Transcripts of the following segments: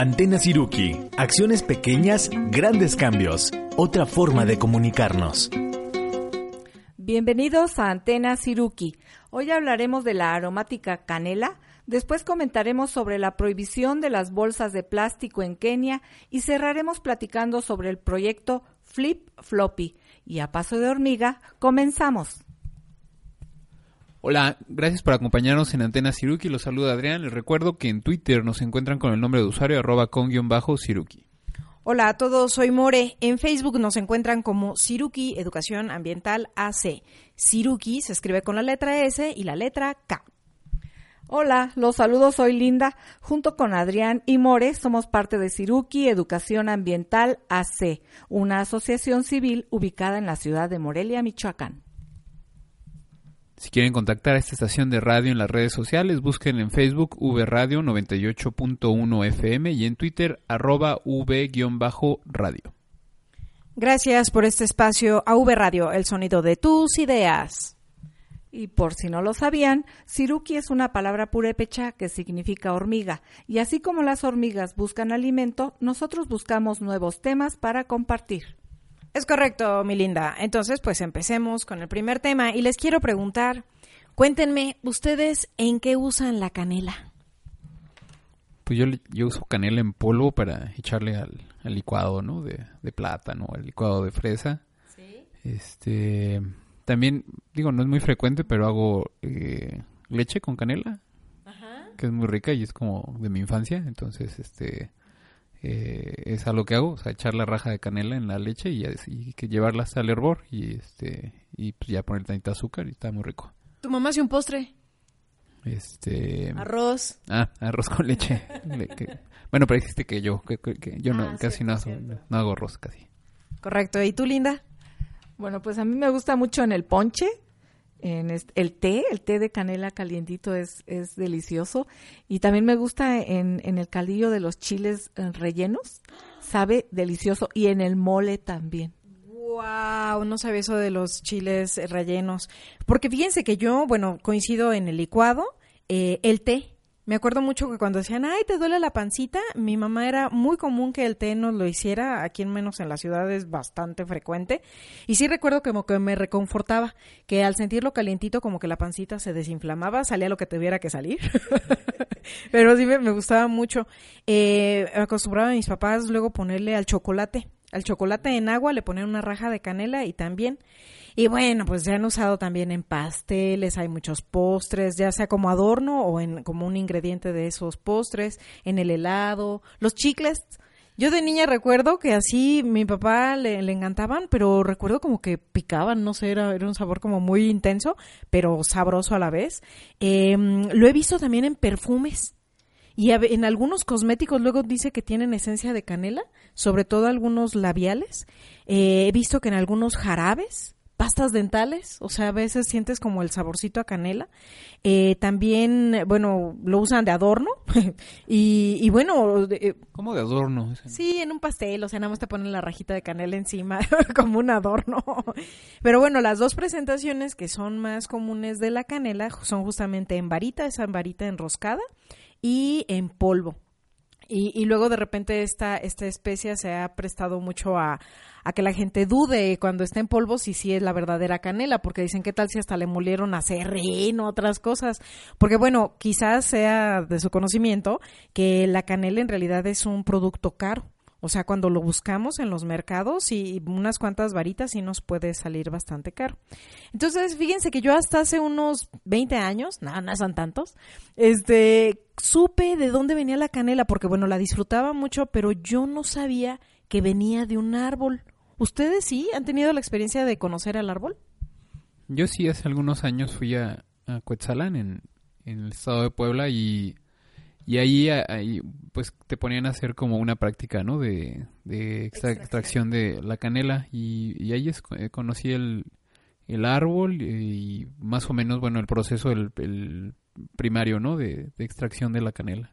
Antena Siruki. Acciones pequeñas, grandes cambios. Otra forma de comunicarnos. Bienvenidos a Antena Siruki. Hoy hablaremos de la aromática canela, después comentaremos sobre la prohibición de las bolsas de plástico en Kenia y cerraremos platicando sobre el proyecto Flip Floppy. Y a paso de hormiga, comenzamos. Hola, gracias por acompañarnos en Antena Siruki. Los saluda Adrián. Les recuerdo que en Twitter nos encuentran con el nombre de usuario arroba con-siruki. Hola a todos, soy More. En Facebook nos encuentran como Siruki Educación Ambiental AC. Siruki se escribe con la letra S y la letra K. Hola, los saludos, soy Linda. Junto con Adrián y More somos parte de Siruki Educación Ambiental AC, una asociación civil ubicada en la ciudad de Morelia, Michoacán. Si quieren contactar a esta estación de radio en las redes sociales, busquen en Facebook V Radio 98.1 FM y en Twitter arroba V-radio. Gracias por este espacio a V Radio, el sonido de tus ideas. Y por si no lo sabían, siruki es una palabra purépecha que significa hormiga, y así como las hormigas buscan alimento, nosotros buscamos nuevos temas para compartir. Es correcto, mi linda. Entonces, pues empecemos con el primer tema y les quiero preguntar, cuéntenme, ¿ustedes en qué usan la canela? Pues yo, yo uso canela en polvo para echarle al, licuado, ¿no? De, de plátano, al licuado de fresa. Sí. Este, también, digo, no es muy frecuente, pero hago eh, leche con canela, Ajá. que es muy rica y es como de mi infancia. Entonces, este, eh, es algo que hago, o sea, echar la raja de canela en la leche y, que llevarla hasta el hervor y este y pues ya poner tantita azúcar y está muy rico. ¿Tu mamá hace un postre? Este... Arroz. Ah, arroz con leche. bueno, pero existe que yo, que, yo no, ah, casi no, no hago arroz, casi. Correcto. ¿Y tú, Linda? Bueno, pues a mí me gusta mucho en el ponche en el té, el té de canela calientito es, es delicioso. Y también me gusta en, en el caldillo de los chiles eh, rellenos, sabe delicioso. Y en el mole también. Wow, no sabía eso de los chiles rellenos. Porque fíjense que yo, bueno, coincido en el licuado, eh, el té, me acuerdo mucho que cuando decían, ay, te duele la pancita, mi mamá era muy común que el té nos lo hiciera, aquí en menos en la ciudad es bastante frecuente. Y sí recuerdo como que me reconfortaba, que al sentirlo calientito como que la pancita se desinflamaba, salía lo que tuviera que salir. Pero sí me, gustaba mucho. Eh, acostumbraba a mis papás luego ponerle al chocolate. Al chocolate en agua le ponían una raja de canela y también y bueno, pues se han usado también en pasteles, hay muchos postres, ya sea como adorno o en, como un ingrediente de esos postres, en el helado, los chicles. Yo de niña recuerdo que así mi papá le, encantaban, pero recuerdo como que picaban, no sé, era, era un sabor como muy intenso, pero sabroso a la vez. Em, lo he visto también en perfumes. Y en algunos cosméticos luego dice que tienen esencia de canela, sobre todo algunos labiales. Eh, he visto que en algunos jarabes pastas dentales, o sea, a veces sientes como el saborcito a canela. Eh, también, bueno, lo usan de adorno y, y, bueno... Eh, ¿Cómo de adorno? Sí, en un pastel, o sea, nada más te ponen la rajita de canela encima como un adorno. Pero bueno, las dos presentaciones que son más comunes de la canela son justamente en varita, esa varita enroscada, y en polvo. Y, y luego de repente esta, esta especia se ha prestado mucho a, a que la gente dude cuando está en polvo si sí es la verdadera canela, porque dicen qué tal si hasta le molieron a o otras cosas, porque bueno, quizás sea de su conocimiento que la canela en realidad es un producto caro. O sea, cuando lo buscamos en los mercados y unas cuantas varitas sí nos puede salir bastante caro. Entonces, fíjense que yo hasta hace unos 20 años, nada, no son tantos, este, supe de dónde venía la canela, porque bueno, la disfrutaba mucho, pero yo no sabía que venía de un árbol. ¿Ustedes sí han tenido la experiencia de conocer al árbol? Yo sí, hace algunos años fui a, a en, el estado de Puebla, y, y ahí, ahí, pues te ponían a hacer como una práctica, ¿no? De, de extracción de la canela, y, ahí eh, conocí el, el árbol y más o menos, bueno, el proceso el, primario, ¿no? De, de extracción de la canela.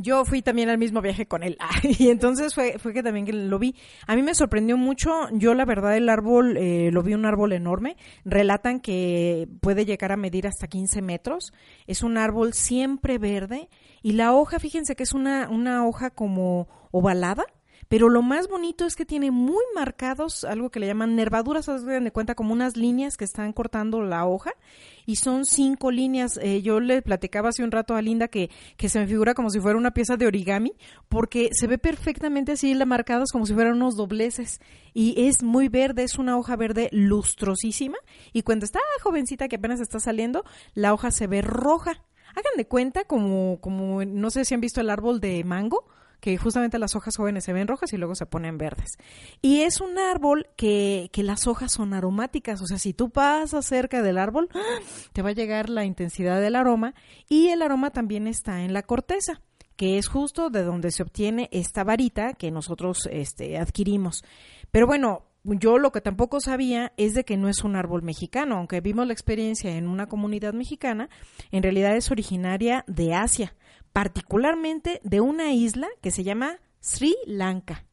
Yo fui también al mismo viaje con él. Y entonces fue, fue que también lo vi. A mí me sorprendió mucho, yo la verdad el árbol, eh, lo vi un árbol enorme, relatan que puede llegar a medir hasta 15 metros, es un árbol siempre verde. Y la hoja, fíjense que es una, una hoja como ovalada, pero lo más bonito es que tiene muy marcados algo que le llaman nervaduras, dan de cuenta como unas líneas que están cortando la hoja y son cinco líneas. Eh, yo le platicaba hace un rato a Linda que, que se me figura como si fuera una pieza de origami porque se ve perfectamente así marcados como si fueran unos dobleces y es muy verde, es una hoja verde lustrosísima y cuando está jovencita que apenas está saliendo, la hoja se ve roja. Hagan de cuenta como, como, no sé si han visto el árbol de mango, que justamente las hojas jóvenes se ven rojas y luego se ponen verdes. Y es un árbol que, que las hojas son aromáticas, o sea, si tú pasas cerca del árbol, te va a llegar la intensidad del aroma y el aroma también está en la corteza que es justo de donde se obtiene esta varita que nosotros este, adquirimos. Pero bueno, yo lo que tampoco sabía es de que no es un árbol mexicano, aunque vimos la experiencia en una comunidad mexicana, en realidad es originaria de Asia particularmente de una isla que se llama Sri Lanka.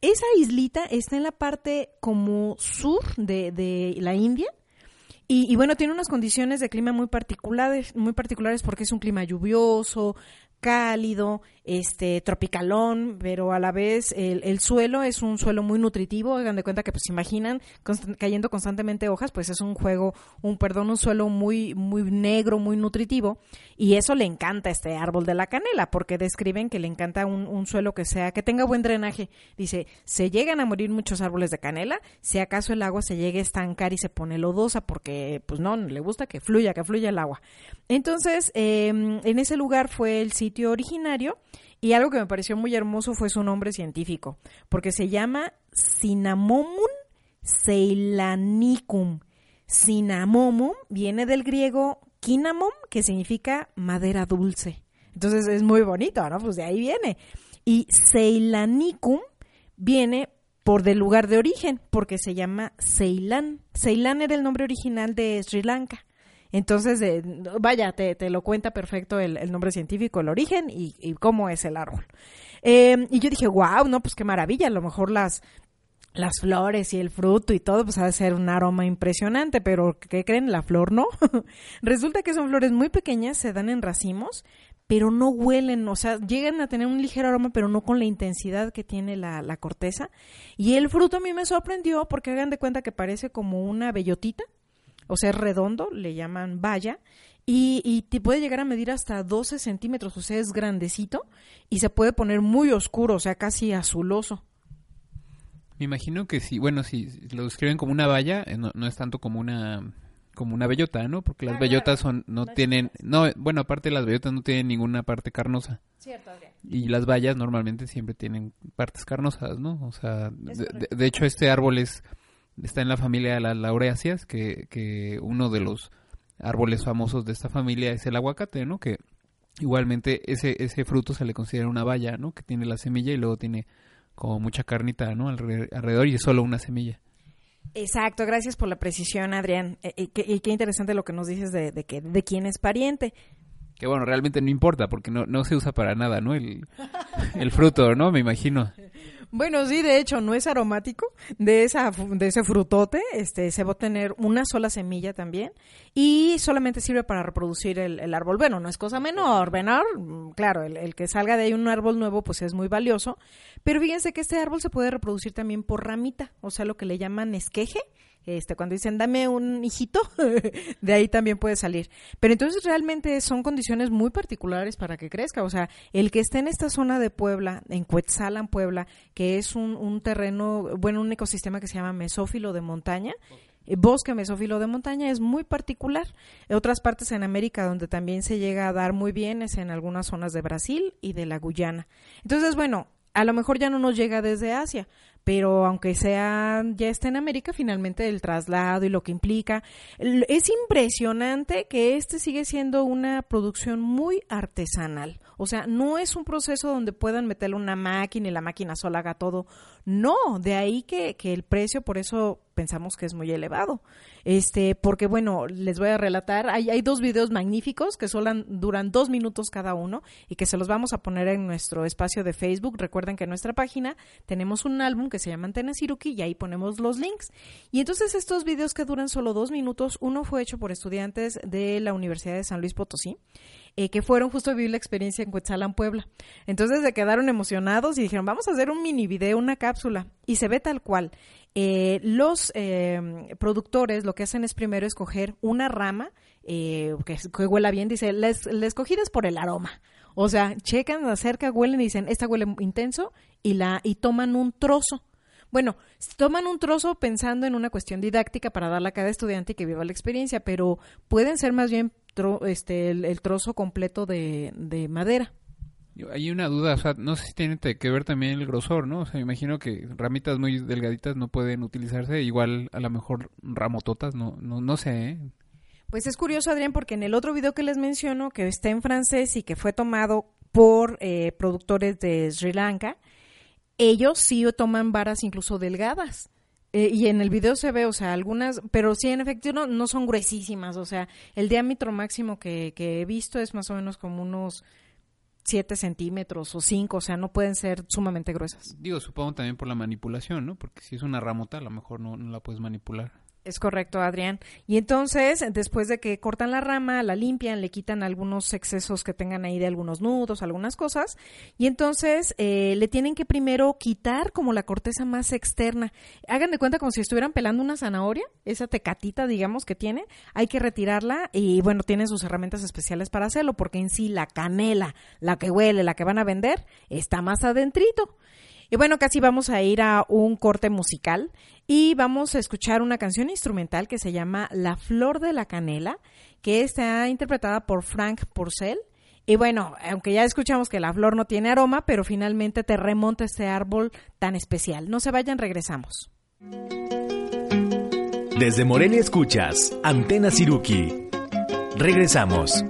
Esa islita está en la parte como sur de, la India y, y, bueno, tiene unas condiciones de clima muy particulares, muy particulares porque es un clima lluvioso, cálido, este tropicalón, pero a la vez el, suelo es un suelo muy nutritivo, hagan de cuenta que pues imaginan cayendo constantemente hojas, pues es un juego, un perdón, un suelo muy muy negro, muy nutritivo y eso le encanta este árbol de la canela porque describen que le encanta un, un suelo que sea que tenga buen drenaje. Dice, se llegan a morir muchos árboles de canela si acaso el agua se llegue a estancar y se pone lodosa porque pues no, le gusta que fluya, que fluya el agua. Entonces, em, en ese lugar fue el sitio originario y algo que me pareció muy hermoso fue su nombre científico, porque se llama Cinnamomum ceylanicum. Cinnamomum viene del griego kinamom, que significa madera dulce. Entonces es muy bonito, ¿no? Pues de ahí viene. Y Ceylanicum viene por del lugar de origen, porque se llama Ceilán. Ceilán era el nombre original de Sri Lanka. Entonces, eh, vaya, te, lo cuenta perfecto el, nombre científico, el origen y, cómo es el árbol. Eh, y yo dije, wow, no, pues qué maravilla, a lo mejor las, las flores y el fruto y todo, pues ha de ser un aroma impresionante, pero ¿qué creen? La flor no. Resulta que son flores muy pequeñas, se dan en racimos, pero no huelen, o sea, llegan a tener un ligero aroma, pero no con la intensidad que tiene la, la corteza. Y el fruto a mí me sorprendió porque hagan de cuenta que parece como una bellotita, o sea, es redondo, le llaman valla, y, y te puede llegar a medir hasta 12 centímetros, o sea, es grandecito, y se puede poner muy oscuro, o sea, casi azuloso. Me imagino que si, bueno, si lo describen como una valla, eh, no, no es tanto como una como una bellota, ¿no? Porque las bellotas son no tienen no, bueno, aparte las bellotas no tienen ninguna parte carnosa. Cierto, Y las vallas normalmente siempre tienen partes carnosas, ¿no? O sea, de, hecho este árbol es está en la familia de las laureacias, que, que uno de los árboles famosos de esta familia es el aguacate, ¿no? Que igualmente ese, ese fruto se le considera una valla, ¿no? Que tiene la semilla y luego tiene como mucha carnita, ¿no? Alrededor y es solo una semilla. Exacto, gracias por la precisión, Adrián. E, y, qué, interesante lo que nos dices de, de, que, de quién es pariente. Que bueno, realmente no importa porque no, no se usa para nada, ¿no? El, el fruto, ¿no? Me imagino. Bueno, sí, de hecho, no es aromático de, esa, de ese frutote. Este, se va a tener una sola semilla también y solamente sirve para reproducir el, árbol. Bueno, no es cosa menor, menor, mm, claro, el, el, que salga de ahí un árbol nuevo pues es muy valioso. Pero fíjense que este árbol se puede reproducir también por ramita, o sea, lo que le llaman esqueje este, cuando dicen dame un hijito, de ahí también puede salir. Pero entonces realmente son condiciones muy particulares para que crezca. O sea, el que esté en esta zona de Puebla, en Cuetzalan, Puebla, que es un, un terreno, bueno, un ecosistema que se llama mesófilo de montaña, eh, bosque mesófilo de montaña es muy particular. En otras partes en América donde también se llega a dar muy bien es en algunas zonas de Brasil y de la Guyana. Entonces, bueno, a lo mejor ya no nos llega desde Asia, pero aunque sea ya está en América, finalmente el traslado y lo que implica, es impresionante que este sigue siendo una producción muy artesanal. O sea, no es un proceso donde puedan meterle una máquina y la máquina sola haga todo. No, de ahí que, que el precio, por eso pensamos que es muy elevado. Este, porque bueno, les voy a relatar, hay, hay dos videos magníficos que duran dos minutos cada uno y que se los vamos a poner en nuestro espacio de Facebook. Recuerden que en nuestra página tenemos un álbum que se llama Antena Siruki y ahí ponemos los links. Y entonces estos videos que duran solo dos minutos, uno fue hecho por estudiantes de la Universidad de San Luis Potosí eh, que fueron justo a vivir la experiencia en Cuetzalan, Puebla. Entonces se quedaron emocionados y dijeron, vamos a hacer un mini video, una cápsula. Y se ve tal cual. Eh, los eh, productores lo que hacen es primero escoger una rama que, que, huela bien. Dice, la, escogida es por el aroma. O sea, checan acerca, huelen y dicen, esta huele intenso y, la, y toman un trozo. Bueno, toman un trozo pensando en una cuestión didáctica para darle a cada estudiante que viva la experiencia, pero pueden ser más bien este, el, trozo completo de, madera. Hay una duda, o sea, no sé si tiene que ver también el grosor, ¿no? O sea, me imagino que ramitas muy delgaditas no pueden utilizarse, igual a lo mejor ramototas, no, no, no sé, ¿eh? Pues es curioso, Adrián, porque en el otro video que les menciono, que está en francés y que fue tomado por eh, productores de Sri Lanka, ellos sí toman varas incluso delgadas. Eh, y en el video se ve, o sea, algunas, pero sí, en efecto, no, no son gruesísimas. O sea, el diámetro máximo que, que he visto es más o menos como unos 7 centímetros o 5, o sea, no pueden ser sumamente gruesas. Digo, supongo también por la manipulación, ¿no? Porque si es una ramota, a lo mejor no, no la puedes manipular. Es correcto, Adrián. Y entonces, después de que cortan la rama, la limpian, le quitan algunos excesos que tengan ahí de algunos nudos, algunas cosas, y entonces eh, le tienen que primero quitar como la corteza más externa. Hagan de cuenta como si estuvieran pelando una zanahoria, esa tecatita, digamos, que tiene, hay que retirarla y bueno, tienen sus herramientas especiales para hacerlo, porque en sí la canela, la que huele, la que van a vender, está más adentrito. Y bueno, casi vamos a ir a un corte musical y vamos a escuchar una canción instrumental que se llama La Flor de la Canela, que está interpretada por Frank Porcel. Y bueno, aunque ya escuchamos que la flor no tiene aroma, pero finalmente te remonta este árbol tan especial. No se vayan, regresamos. Desde Morelia escuchas Antena Siruki. Regresamos.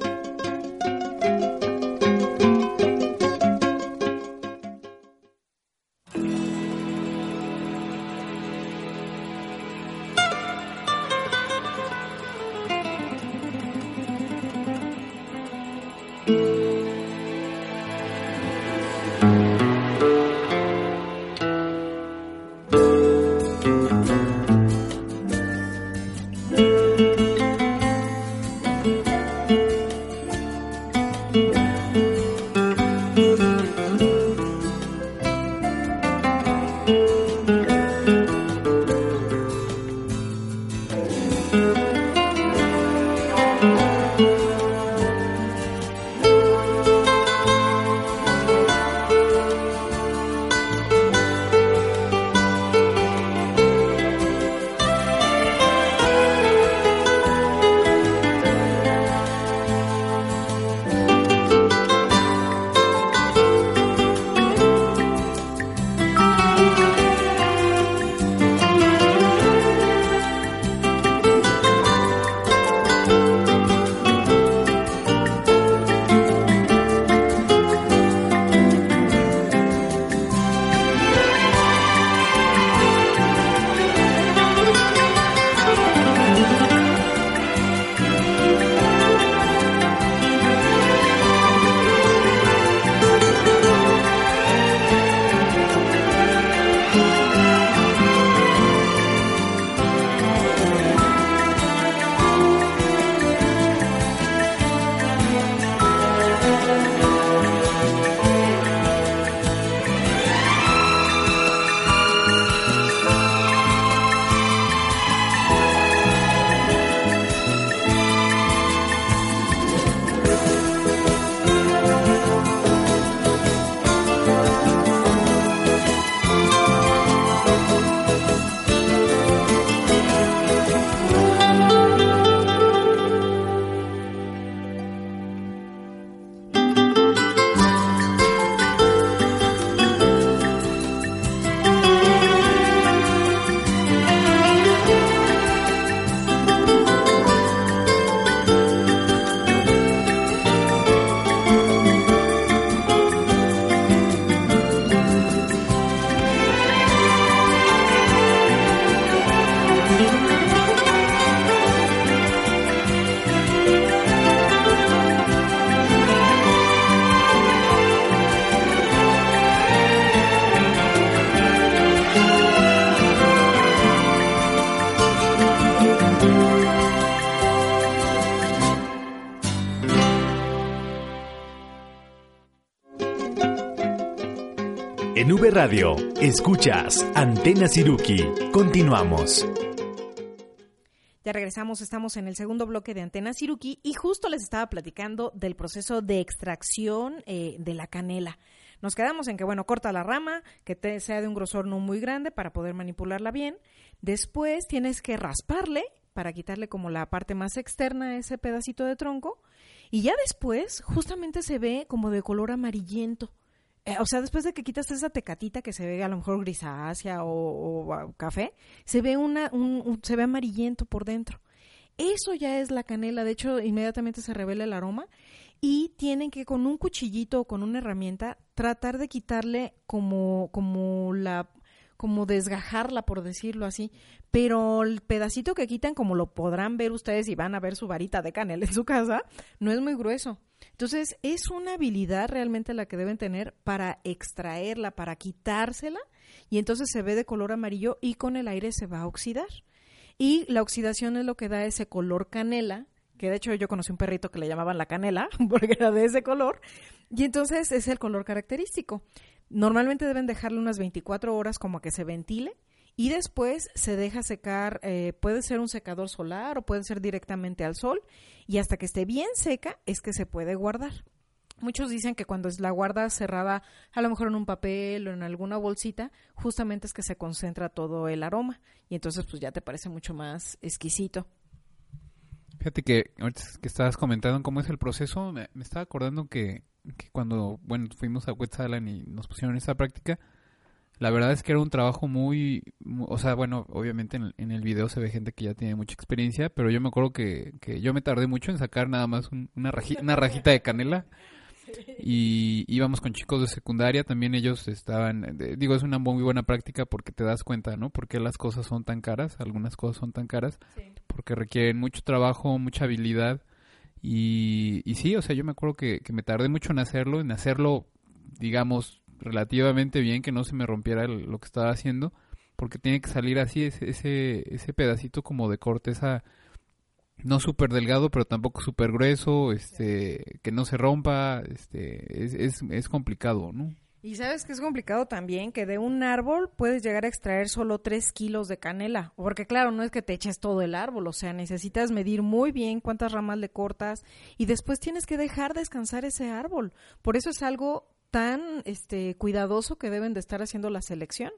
Radio, escuchas Antena Siruki. Continuamos. Ya regresamos, estamos en el segundo bloque de Antena Siruki y justo les estaba platicando del proceso de extracción eh, de la canela. Nos quedamos en que, bueno, corta la rama, que sea de un grosor no muy grande para poder manipularla bien. Después tienes que rasparle para quitarle como la parte más externa a ese pedacito de tronco. Y ya después justamente se ve como de color amarillento. Eh, o sea, después de que quitas esa tecatita que se ve a lo mejor grisácea o, café, se ve una, un, se ve amarillento por dentro. Eso ya es la canela, de hecho inmediatamente se revela el aroma y tienen que con un cuchillito o con una herramienta tratar de quitarle como, como la como desgajarla, por decirlo así. Pero el pedacito que quitan, como lo podrán ver ustedes y van a ver su varita de canela en su casa, no es muy grueso. Entonces, es una habilidad realmente la que deben tener para extraerla, para quitársela, y entonces se ve de color amarillo y con el aire se va a oxidar. Y la oxidación es lo que da ese color canela, que de hecho yo conocí un perrito que le llamaban la canela, porque era de ese color, y entonces es el color característico. Normalmente deben dejarle unas 24 horas como que se ventile y después se deja secar, eh, puede ser un secador solar o puede ser directamente al sol y hasta que esté bien seca es que se puede guardar. Muchos dicen que cuando la guarda cerrada, a lo mejor en un papel o en alguna bolsita, justamente es que se concentra todo el aroma y entonces pues ya te parece mucho más exquisito. Fíjate que ahorita que estabas comentando cómo es el proceso, me estaba acordando que que cuando, bueno, fuimos a Quetzalan y nos pusieron esa práctica, la verdad es que era un trabajo muy, o sea, bueno, obviamente en, el video se ve gente que ya tiene mucha experiencia, pero yo me acuerdo que, que yo me tardé mucho en sacar nada más una, rajita, una rajita de canela. Y íbamos con chicos de secundaria, también ellos estaban, digo, es una muy buena práctica porque te das cuenta, ¿no? Porque las cosas son tan caras, algunas cosas son tan caras, porque requieren mucho trabajo, mucha habilidad. Y, y sí, o sea, yo me acuerdo que, me tardé mucho en hacerlo, en hacerlo, digamos, relativamente bien, que no se me rompiera lo que estaba haciendo, porque tiene que salir así ese, ese, ese pedacito como de corteza, no súper delgado, pero tampoco súper grueso, este, que no se rompa, este, es, es, es complicado, ¿no? Y sabes que es complicado también que de un árbol puedes llegar a extraer solo 3 kilos de canela. Porque claro, no es que te eches todo el árbol, o sea, necesitas medir muy bien cuántas ramas le cortas y después tienes que dejar descansar ese árbol. Por eso es algo tan este cuidadoso que deben de estar haciendo la selección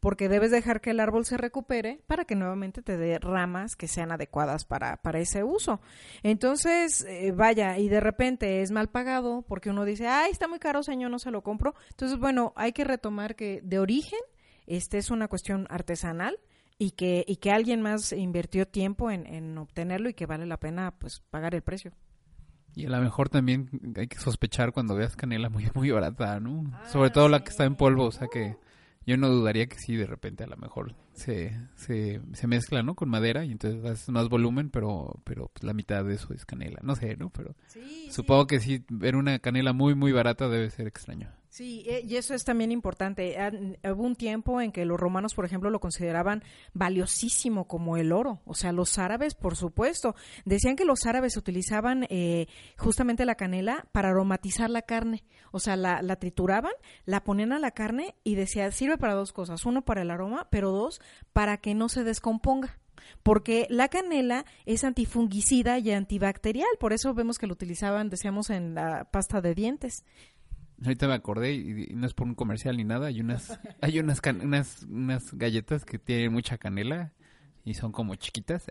porque debes dejar que el árbol se recupere para que nuevamente te dé ramas que sean adecuadas para, para ese uso. Entonces, eh, vaya, y de repente es mal pagado porque uno dice, ay, está muy caro, señor, no se lo compro. Entonces, bueno, hay que retomar que de origen este es una cuestión artesanal y que, y que alguien más invirtió tiempo en, en obtenerlo y que vale la pena pues pagar el precio. Y a lo mejor también hay que sospechar cuando veas canela muy, muy barata, ¿no? Sobre todo la que está en polvo, o sea que yo no dudaría que sí, de repente a lo mejor se, se, se mezcla, ¿no? Con madera y entonces haces más volumen, pero, pero pues, la mitad de eso es canela. No sé, ¿no? Pero supongo que sí, ver una canela muy, muy barata debe ser extraño. Sí, eh, y eso es también importante. Hubo un tiempo en que los romanos, por ejemplo, lo consideraban valiosísimo como el oro. O sea, los árabes, por supuesto, decían que los árabes utilizaban eh, justamente la canela para aromatizar la carne. O sea, la, la trituraban, la ponían a la carne y decía, sirve para dos cosas. Uno, para el aroma, pero dos, para que no se descomponga porque la canela es antifungicida y antibacterial, por eso vemos que lo utilizaban, decíamos, en la pasta de dientes. Ahorita me acordé y, no es por un comercial ni nada. Hay unas, hay unas, unas, unas galletas que tienen mucha canela y son como chiquitas.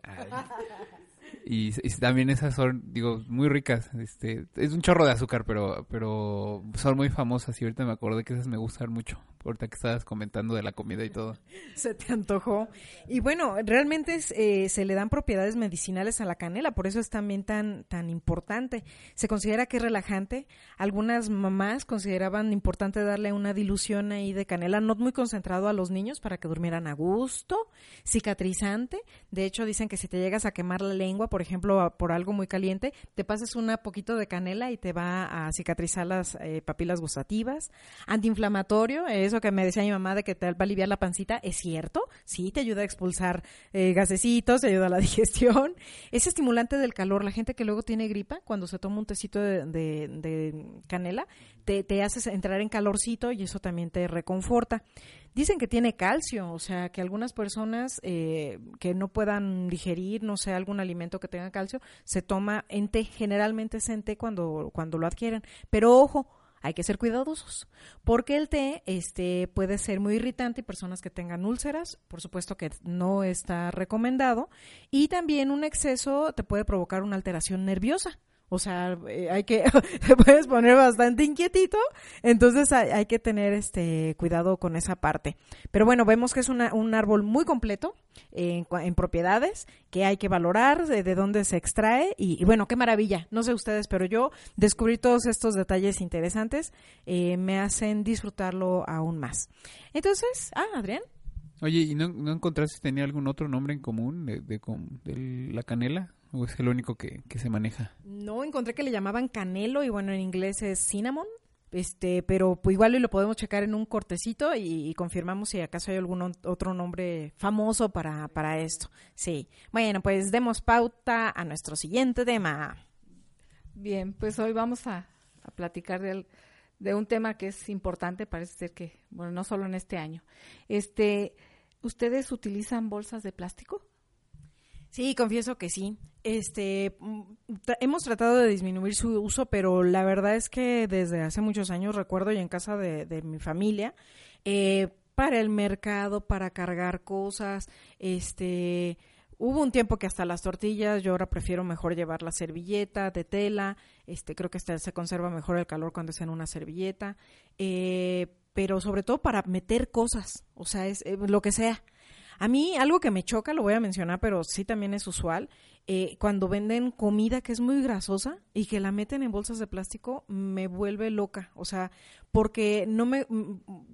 Y, también esas son, digo, muy ricas. Este, es un chorro de azúcar, pero, pero son muy famosas y ahorita me acordé que esas me gustan mucho ahorita que estabas comentando de la comida y todo. Se te antojó. Y bueno, realmente eh, se le dan propiedades medicinales a la canela, por eso es también tan, tan importante. Se considera que es relajante. Algunas mamás consideraban importante darle una dilución ahí de canela, no muy concentrado a los niños para que durmieran a gusto, cicatrizante. De hecho, dicen que si te llegas a quemar la lengua, por ejemplo, por algo muy caliente, te pases un poquito de canela y te va a cicatrizar las eh, papilas gustativas. Antiinflamatorio es eso que me decía mi mamá de que te va a aliviar la pancita, es cierto, sí, te ayuda a expulsar eh, gasecitos, te ayuda a la digestión. Es estimulante del calor. La gente que luego tiene gripa, cuando se toma un tecito de, canela, te, te hace entrar en calorcito y eso también te reconforta. Dicen que tiene calcio, o sea, que algunas personas eh, que no puedan digerir, no sé, algún alimento que tenga calcio, se toma en té, generalmente es en té cuando, cuando lo adquieren. Pero ojo, hay que ser cuidadosos, porque el té este, puede ser muy irritante y personas que tengan úlceras, por supuesto que no está recomendado, y también un exceso te puede provocar una alteración nerviosa. O sea, eh, hay que, te puedes poner bastante inquietito, entonces hay, que tener este cuidado con esa parte. Pero bueno, vemos que es un árbol muy completo en, propiedades, que hay que valorar, de, dónde se extrae, y, bueno, qué maravilla. No sé ustedes, pero yo descubrí todos estos detalles interesantes, eh, me hacen disfrutarlo aún más. Entonces, ah, Adrián. Oye, ¿y no, no encontraste si tenía algún otro nombre en común de, de la canela? ¿O es el único que, se maneja? No, encontré que le llamaban canelo y bueno, en inglés es cinnamon. Este, pero pues igual lo podemos checar en un cortecito y, confirmamos si acaso hay algún otro nombre famoso para, para esto. Sí. Bueno, pues demos pauta a nuestro siguiente tema. Bien, pues hoy vamos a, a platicar de, de un tema que es importante, parece ser que, bueno, no solo en este año. Este, ¿ustedes utilizan bolsas de plástico? Sí, confieso que sí. Este, mm, hemos tratado de disminuir su uso, pero la verdad es que desde hace muchos años recuerdo y en casa de, mi familia, eh, para el mercado, para cargar cosas, este, hubo un tiempo que hasta las tortillas, yo ahora prefiero mejor llevar la servilleta de tela, este, creo que se conserva mejor el calor cuando es en una servilleta, eh, pero sobre todo para meter cosas, o sea, es eh, lo que sea. A mí algo que me choca, lo voy a mencionar, pero sí también es usual, eh, cuando venden comida que es muy grasosa y que la meten en bolsas de plástico, me vuelve loca. O sea, porque no me,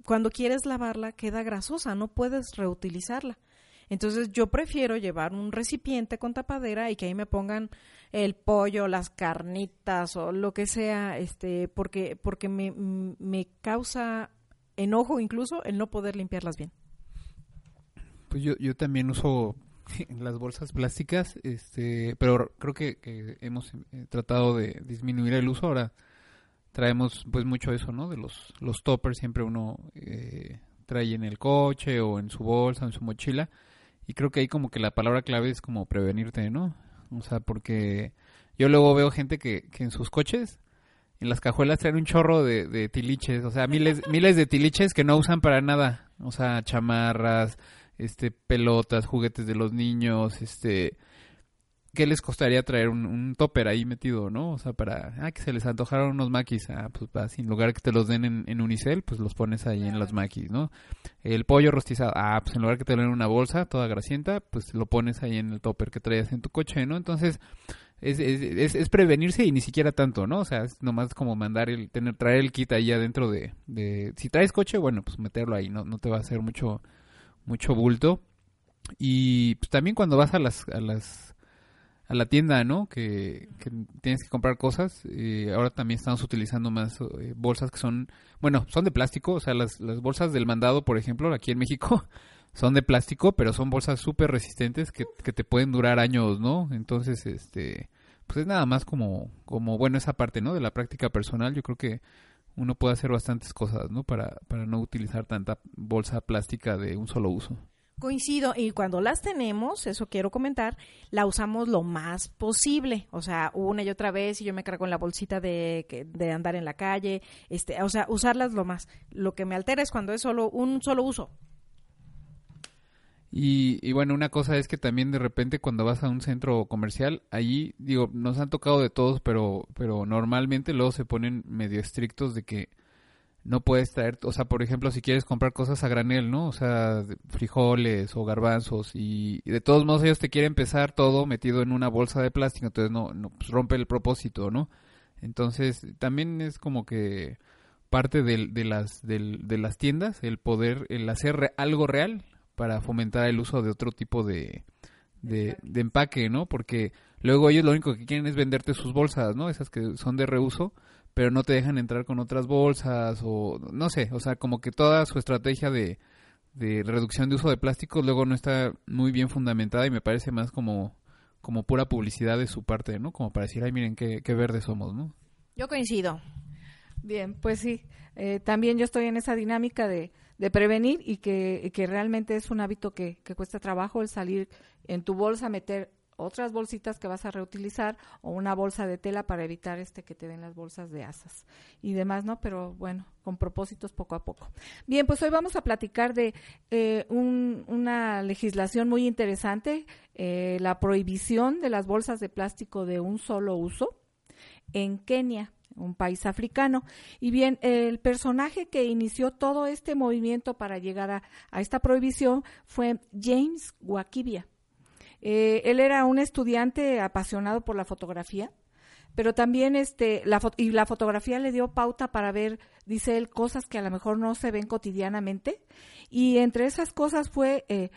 cuando quieres lavarla queda grasosa, no puedes reutilizarla. Entonces yo prefiero llevar un recipiente con tapadera y que ahí me pongan el pollo, las carnitas o lo que sea, este, porque, porque me, me causa enojo incluso el no poder limpiarlas bien. Pues yo, yo también uso las bolsas plásticas, este, pero creo que, hemos eh, tratado de disminuir el uso. Ahora traemos pues mucho eso, ¿no? De los, los toppers siempre uno eh, trae en el coche o en su bolsa, en su mochila. Y creo que ahí como que la palabra clave es como prevenirte, ¿no? O sea, porque yo luego veo gente que, que en sus coches, en las cajuelas traen un chorro de, de tiliches, o sea, miles, miles de tiliches que no usan para nada. O sea, chamarras, este, pelotas, juguetes de los niños, este, ¿qué les costaría traer un, un topper ahí metido, no? O sea, para, ah, que se les antojaron unos maquis, ah, pues para, sin lugar que te los den en, en unicel, pues los pones ahí en los maquis, ¿no? El pollo rostizado, ah, pues en lugar que te lo den en una bolsa toda grasienta, pues lo pones ahí en el topper que traías en tu coche, ¿no? Entonces, es, es, es, prevenirse y ni siquiera tanto, ¿no? O sea, es nomás como mandar el, tener, traer el kit ahí adentro de, de, si traes coche, bueno, pues meterlo ahí, no, no te va a hacer mucho, mucho bulto. Y pues, también cuando vas a las, a las a la tienda, ¿no? Que, tienes que comprar cosas. Eh, ahora también estamos utilizando más eh, bolsas que son, bueno, son de plástico. O sea, las, las bolsas del mandado, por ejemplo, aquí en México, son de plástico, pero son bolsas súper resistentes que, que, te pueden durar años, ¿no? Entonces, este, pues es nada más como, como, bueno, esa parte, ¿no? De la práctica personal. Yo creo que uno puede hacer bastantes cosas, ¿no? Para, para no utilizar tanta bolsa plástica de un solo uso. Coincido, y cuando las tenemos, eso quiero comentar, la usamos lo más posible, o sea, una y otra vez, y yo me cargo en la bolsita de, de andar en la calle, este, o sea, usarlas lo más. Lo que me altera es cuando es solo un solo uso, y, bueno, una cosa es que también de repente cuando vas a un centro comercial, allí, digo, nos han tocado de todos, pero, pero normalmente luego se ponen medio estrictos de que no puedes traer, o sea, por ejemplo, si quieres comprar cosas a granel, ¿no? O sea, frijoles o garbanzos y, de todos modos ellos te quieren empezar todo metido en una bolsa de plástico, entonces no, pues rompe el propósito, ¿no? Entonces también es como que parte de, de las, de las tiendas el poder, el hacer algo real, para fomentar el uso de otro tipo de, de, empaque, ¿no? Porque luego ellos lo único que quieren es venderte sus bolsas, ¿no? Esas que son de reuso, pero no te dejan entrar con otras bolsas o no sé, o sea, como que toda su estrategia de, de reducción de uso de plásticos luego no está muy bien fundamentada y me parece más como, como pura publicidad de su parte, ¿no? Como para decir, ay, miren qué, qué verdes somos, ¿no? Yo coincido. Bien, pues sí, eh, también yo estoy en esa dinámica de, de prevenir y que, que, realmente es un hábito que, que cuesta trabajo el salir en tu bolsa, meter otras bolsitas que vas a reutilizar o una bolsa de tela para evitar este que te den las bolsas de asas y demás, ¿no? Pero bueno, con propósitos poco a poco. Bien, pues hoy vamos a platicar de eh, una legislación muy interesante, eh, la prohibición de las bolsas de plástico de un solo uso en Kenia un país africano. Y bien, el personaje que inició todo este movimiento para llegar a, esta prohibición fue James Wakibia. Eh, él era un estudiante apasionado por la fotografía, pero también este la y la fotografía le dio pauta para ver, dice él, cosas que a lo mejor no se ven cotidianamente. Y entre esas cosas fue eh,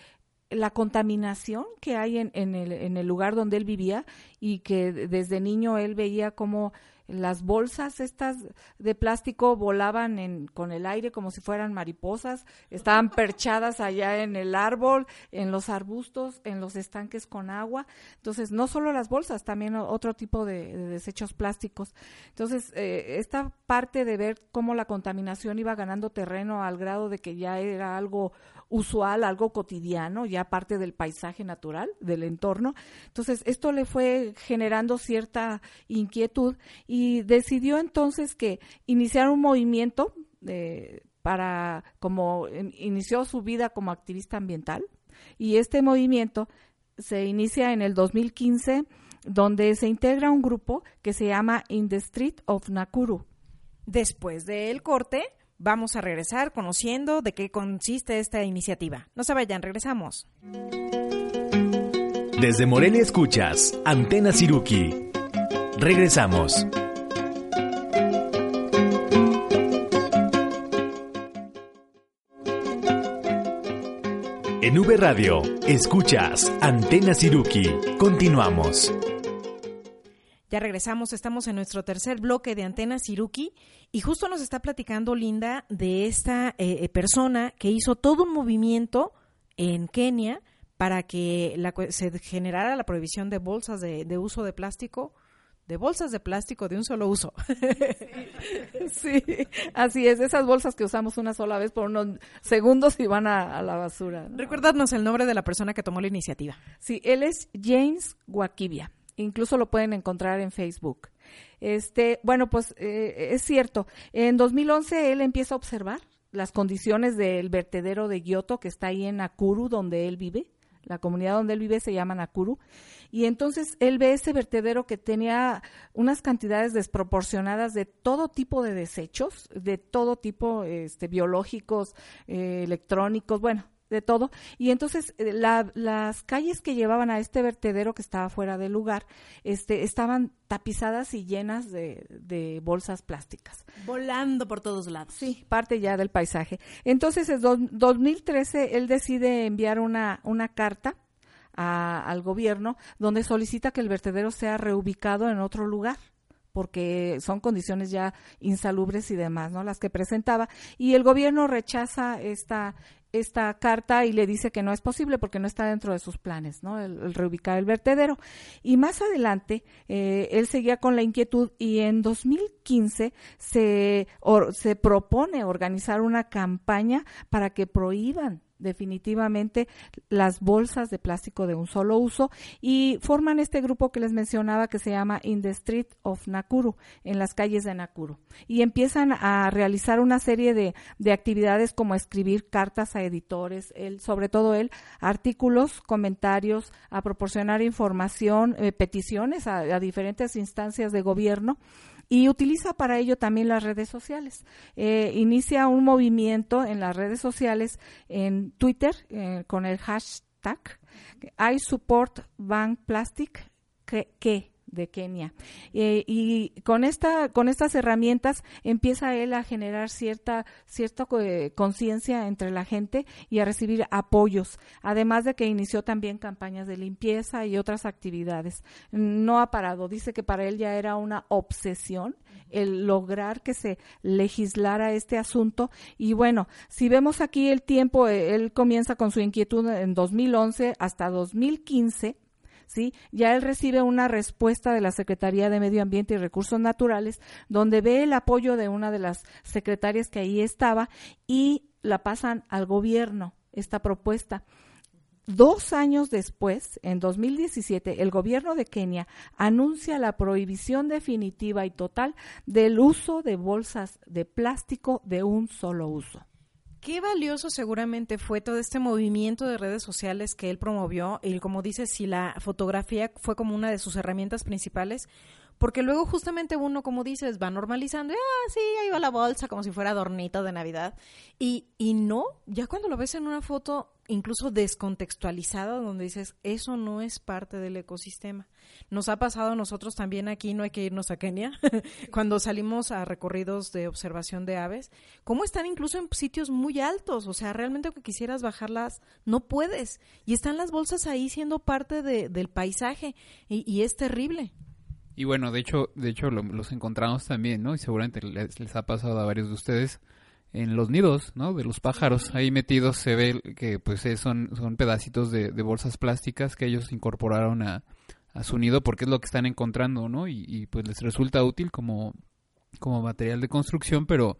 la contaminación que hay en, en, el, en el lugar donde él vivía y que desde niño él veía como las bolsas estas de plástico volaban en, con el aire como si fueran mariposas, estaban perchadas allá en el árbol, en los arbustos, en los estanques con agua. Entonces, no solo las bolsas, también otro tipo de, desechos plásticos. Entonces, eh, esta parte de ver cómo la contaminación iba ganando terreno al grado de que ya era algo usual, algo cotidiano, ya parte del paisaje natural, del entorno. Entonces, esto le fue generando cierta inquietud y decidió entonces que iniciar un movimiento eh, para, como inició su vida como activista ambiental, y este movimiento se inicia en el 2015 donde se integra un grupo que se llama In the Street of Nakuru. Después del corte, Vamos a regresar conociendo de qué consiste esta iniciativa. No se vayan, regresamos. Desde Morelia escuchas Antena Siruki. Regresamos. En V Radio, escuchas Antena Siruki. Continuamos. Ya regresamos, estamos en nuestro tercer bloque de Antena Siruki y justo nos está platicando Linda de esta eh, eh, persona que hizo todo un movimiento en Kenia para que se generara la prohibición de bolsas de, uso de plástico de bolsas de plástico de un solo uso. Sí, así es, esas bolsas que usamos una sola vez por unos segundos y van a, la basura. ¿no? el nombre de la persona que tomó la iniciativa. Sí, él es James Wakibia incluso lo pueden encontrar en Facebook. Este, bueno, pues eh, es cierto. En 2011 él empieza a observar las condiciones del vertedero de Giotto que está ahí en Nakuru, donde él vive. La comunidad donde él vive se llama Nakuru. Y entonces él ve ese vertedero que tenía unas cantidades desproporcionadas de todo tipo de desechos, de todo tipo este, biológicos, eh, electrónicos, bueno, de todo. Y entonces eh, las calles que llevaban a este vertedero que estaba fuera del lugar, este, estaban tapizadas y llenas de, bolsas plásticas. Volando por todos lados. Sí, parte ya del paisaje. Entonces, en 2013, él decide enviar una, una carta al gobierno donde solicita que el vertedero sea reubicado en otro lugar porque son condiciones ya insalubres y demás, ¿no? Las que presentaba. Y el gobierno rechaza esta, esta carta y le dice que no es posible porque no está dentro de sus planes, ¿no? El, reubicar el vertedero. Y más adelante, eh, él seguía con la inquietud y en 2015 se, se propone organizar una campaña para que prohíban definitivamente las bolsas de plástico de un solo uso y forman este grupo que les mencionaba que se llama In the Street of Nakuru, en las calles de Nakuru. Y empiezan a realizar una serie de, de actividades como escribir cartas a editores, él, sobre todo él, artículos, comentarios, a proporcionar información, eh, peticiones a diferentes instancias de gobierno y utiliza para ello también las redes sociales. Eh, inicia un movimiento en las redes sociales, en Twitter, eh, con el hashtag I support Bank Plastic, que, de Kenia. Eh, y con esta, con estas herramientas empieza él a generar cierta, cierta eh, conciencia entre la gente y a recibir apoyos, además de que inició también campañas de limpieza y otras actividades. No ha parado, dice que para él ya era una obsesión el lograr que se legislara este asunto. Y bueno, si vemos aquí el tiempo, eh, él comienza con su inquietud en 2011 hasta 2015 ¿sí? Ya él recibe una respuesta de la Secretaría de Medio Ambiente y Recursos Naturales, donde ve el apoyo de una de las secretarias que ahí estaba y la pasan al gobierno, esta propuesta. Dos años después, en 2017, el gobierno de Kenia anuncia la prohibición definitiva y total del uso de bolsas de plástico de un solo uso. Qué valioso seguramente fue todo este movimiento de redes sociales que él promovió y como dices, si la fotografía fue como una de sus herramientas principales, porque luego justamente uno, como dices, va normalizando, ah, sí, ahí va la bolsa como si fuera adornito de Navidad. Y, y no, ya cuando lo ves en una foto, incluso descontextualizada, donde dices, eso no es parte del ecosistema. Nos ha pasado a nosotros también aquí, no hay que irnos a Kenia, cuando salimos a recorridos de observación de aves, cómo están incluso en sitios muy altos, o sea, realmente que quisieras bajarlas, no puedes. Y están las bolsas ahí siendo parte de, del paisaje y es terrible. Y bueno, de hecho, de hecho los encontramos también, ¿no? Y seguramente les, ha pasado a varios de ustedes en los nidos, ¿no? De los pájaros. Ahí metidos se ve que pues son, son pedacitos de, bolsas plásticas que ellos incorporaron a, a, su nido porque es lo que están encontrando, ¿no? Y, pues les resulta útil como, como material de construcción, pero,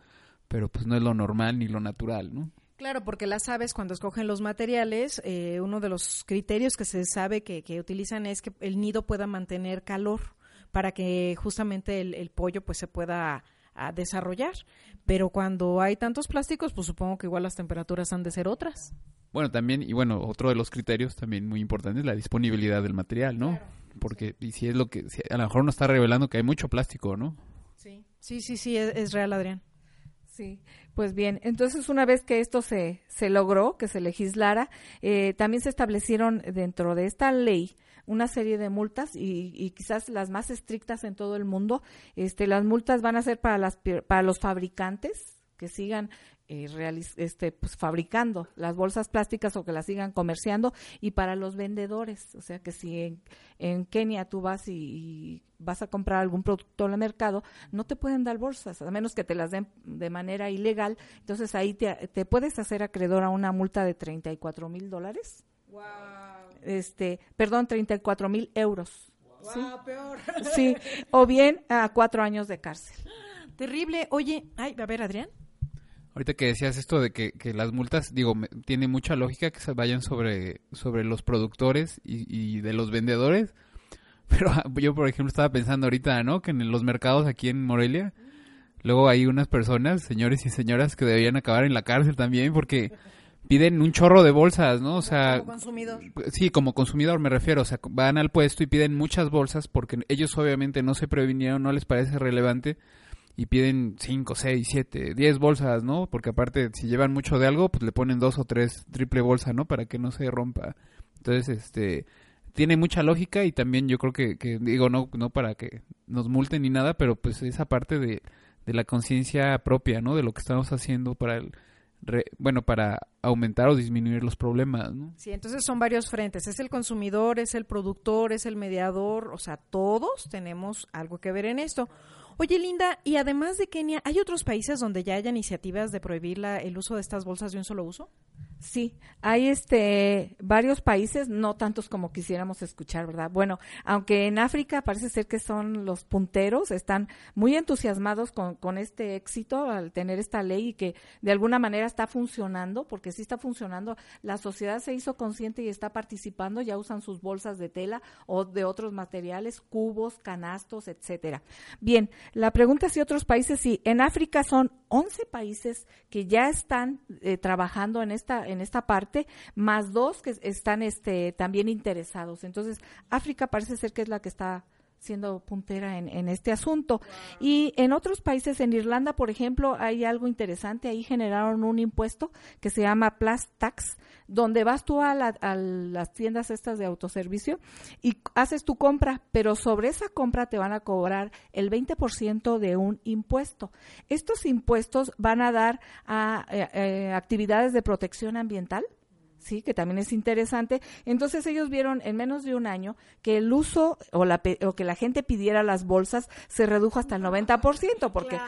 pero pues no es lo normal ni lo natural, ¿no? Claro, porque las aves cuando escogen los materiales, eh, uno de los criterios que se sabe que, que utilizan es que el nido pueda mantener calor para que justamente el, pollo pues se pueda ah, desarrollar. Pero cuando hay tantos plásticos, pues supongo que igual las temperaturas han de ser otras. Bueno, también, y bueno, otro de los criterios también muy importante es la disponibilidad del material, ¿no? Porque y si es lo que, a lo mejor uno está revelando que hay mucho plástico, ¿no? Sí, sí, sí, sí, es, real, Adrián. Sí, pues bien, entonces una vez que esto se, se logró, que se legislara, eh, también se establecieron dentro de esta ley una serie de multas y, quizás las más estrictas en todo el mundo. Este, las multas van a ser para, las, para los fabricantes que sigan eh, este, pues, fabricando las bolsas plásticas o que las sigan comerciando y para los vendedores. O sea que si en, Kenia tú vas y, vas a comprar algún producto en el mercado, no te pueden dar bolsas, a menos que te las den de manera ilegal. Entonces ahí te, te puedes hacer acreedor a una multa de 34 mil dólares. Wow este, perdón, 34 mil euros. ¿sí? peor. sí, o bien a cuatro años de cárcel. Terrible. Oye, ay, a ver, Adrián. Ahorita que decías esto de que, que las multas, digo, tiene mucha lógica que se vayan sobre, sobre los productores y, y, de los vendedores. Pero yo, por ejemplo, estaba pensando ahorita, ¿no? Que en los mercados aquí en Morelia, luego hay unas personas, señores y señoras, que deberían acabar en la cárcel también porque piden un chorro de bolsas, ¿no? O sea, como consumidor. Sí, como consumidor me refiero, o sea, van al puesto y piden muchas bolsas porque ellos obviamente no se previnieron, no les parece relevante y piden 5, 6, 7, 10 bolsas, ¿no? Porque aparte si llevan mucho de algo, pues le ponen dos o tres triple bolsa, ¿no? Para que no se rompa. Entonces, este tiene mucha lógica y también yo creo que, que digo no no para que nos multen ni nada, pero pues esa parte de, de la conciencia propia, ¿no? De lo que estamos haciendo para el bueno, para aumentar o disminuir los problemas, ¿no? Sí, entonces son varios frentes. Es el consumidor, es el productor, es el mediador, o sea, todos tenemos algo que ver en esto. Oye, Linda, y además de Kenia, ¿hay otros países donde ya haya iniciativas de prohibir la, el uso de estas bolsas de un solo uso? Sí, hay este varios países, no tantos como quisiéramos escuchar, ¿verdad? Bueno, aunque en África parece ser que son los punteros, están muy entusiasmados con, con este éxito al tener esta ley y que de alguna manera está funcionando, porque sí está funcionando. La sociedad se hizo consciente y está participando, ya usan sus bolsas de tela o de otros materiales, cubos, canastos, etcétera. Bien, la pregunta es si otros países, sí, en África son 11 países que ya están eh, trabajando en esta en esta parte, más dos que están este, también interesados. Entonces, África parece ser que es la que está siendo puntera en, este asunto. Y en otros países, en Irlanda, por ejemplo, hay algo interesante. Ahí generaron un impuesto que se llama Plus Tax, donde vas tú a, las tiendas estas de autoservicio y haces tu compra, pero sobre esa compra te van a cobrar el 20% de un impuesto. Estos impuestos van a dar a eh, eh, actividades de protección ambiental sí, que también es interesante. Entonces ellos vieron en menos de un año que el uso o, la, o que la gente pidiera las bolsas se redujo hasta el 90%, porque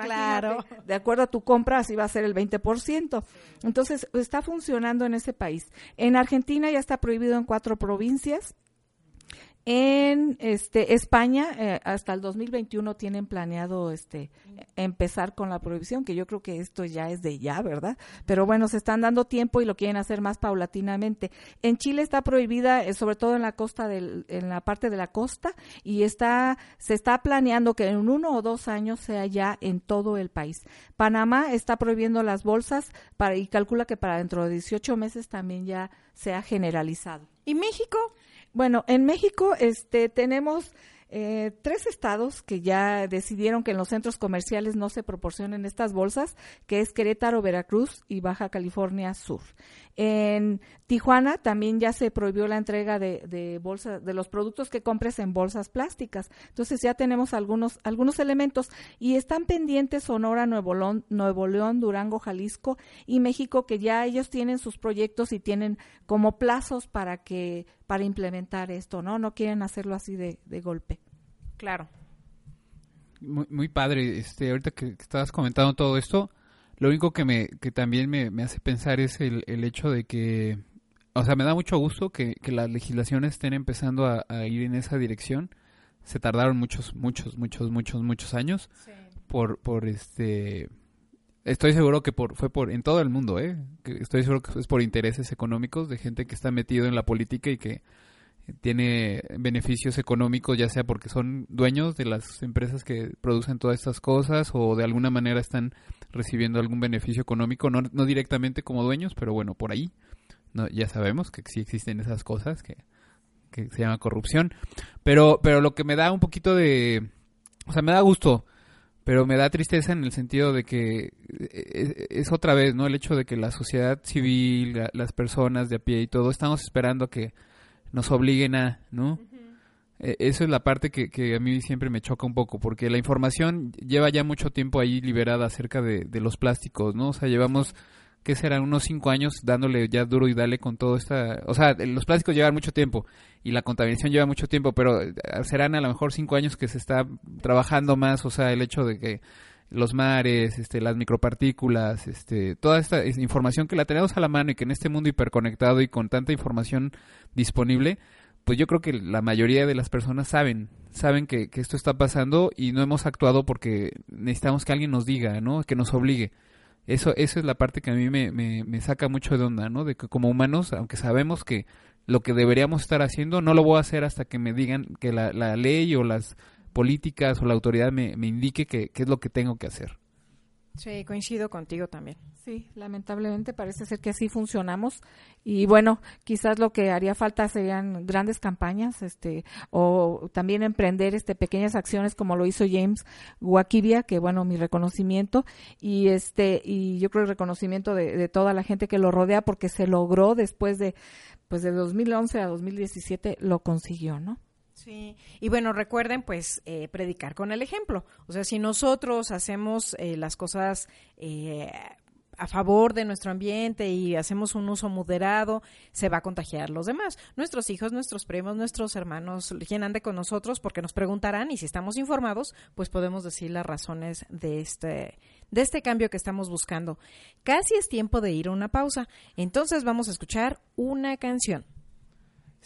claro, de acuerdo a tu compra así va a ser el 20%. Entonces está funcionando en ese país. En Argentina ya está prohibido en cuatro provincias en este España eh, hasta el 2021 tienen planeado este empezar con la prohibición, que yo creo que esto ya es de ya, ¿verdad? Pero bueno, se están dando tiempo y lo quieren hacer más paulatinamente. En Chile está prohibida eh, sobre todo en la costa del, en la parte de la costa y está se está planeando que en uno o dos años sea ya en todo el país. Panamá está prohibiendo las bolsas para y calcula que para dentro de 18 meses también ya sea generalizado. ¿Y México? Bueno, en México este, tenemos eh, tres estados que ya decidieron que en los centros comerciales no se proporcionen estas bolsas, que es Querétaro, Veracruz y Baja California Sur. En Tijuana también ya se prohibió la entrega de, bolsas, de los productos que compres en bolsas plásticas. Entonces ya tenemos algunos, algunos elementos y están pendientes Sonora, Nuevo León, Nuevo León, Durango, Jalisco y México, que ya ellos tienen sus proyectos y tienen como plazos para que, para implementar esto, ¿no? No quieren hacerlo así de, de golpe. Claro. Muy, muy padre. Este, ahorita que estabas comentando todo esto, lo único que, me, que también me, hace pensar es el, el, hecho de que, o sea, me da mucho gusto que, que las legislaciones estén empezando a, ir en esa dirección. Se tardaron muchos, muchos, muchos, muchos, muchos años por, por este... Estoy seguro que por, fue por en todo el mundo, ¿eh? estoy seguro que es por intereses económicos de gente que está metido en la política y que tiene beneficios económicos, ya sea porque son dueños de las empresas que producen todas estas cosas o de alguna manera están recibiendo algún beneficio económico, no, no directamente como dueños, pero bueno, por ahí no, ya sabemos que sí existen esas cosas que, que se llama corrupción. Pero, pero lo que me da un poquito de... O sea, me da gusto, pero me da tristeza en el sentido de que eh, es, otra vez, ¿no? El hecho de que la sociedad civil, las personas de a pie y todo, estamos esperando que nos obliguen a, ¿no? E, eso es la parte que, que, a mí siempre me choca un poco, porque la información lleva ya mucho tiempo ahí liberada acerca de, de los plásticos, ¿no? O sea, llevamos, ¿qué serán? Unos cinco años dándole ya duro y dale con todo esta... O sea, los plásticos llevan mucho tiempo y la contaminación lleva mucho tiempo, pero eh, serán a lo mejor cinco años que se está trabajando más, o sea, el hecho de que los mares, este, las micropartículas, este, toda esta información que la tenemos a la mano y que en este mundo hiperconectado y con tanta información disponible, pues yo creo que la mayoría de las personas saben, saben que, esto está pasando y no hemos actuado porque necesitamos que alguien nos diga, ¿no? Que nos obligue. Eso, eso es la parte que a mí me, me, saca mucho de onda, ¿no? De que como humanos, aunque sabemos que lo que deberíamos estar haciendo, no lo voy a hacer hasta que me digan que la, la ley o las políticas o la autoridad me, me indique qué es lo que tengo que hacer. Sí, coincido contigo también. Sí, lamentablemente parece ser que así funcionamos y bueno, quizás lo que haría falta serían grandes campañas, este, o también emprender este pequeñas acciones como lo hizo James Wakibia, que bueno, mi reconocimiento y este y yo creo el reconocimiento de, de toda la gente que lo rodea porque se logró después de pues de 2011 a 2017 lo consiguió, ¿no? Sí, y bueno, recuerden pues eh, predicar con el ejemplo. O sea, si nosotros hacemos eh, las cosas eh, a favor de nuestro ambiente y hacemos un uso moderado, se va a contagiar los demás. Nuestros hijos, nuestros primos, nuestros hermanos llenan de con nosotros porque nos preguntarán y si estamos informados, pues podemos decir las razones de este de este cambio que estamos buscando. Casi es tiempo de ir a una pausa. Entonces vamos a escuchar una canción.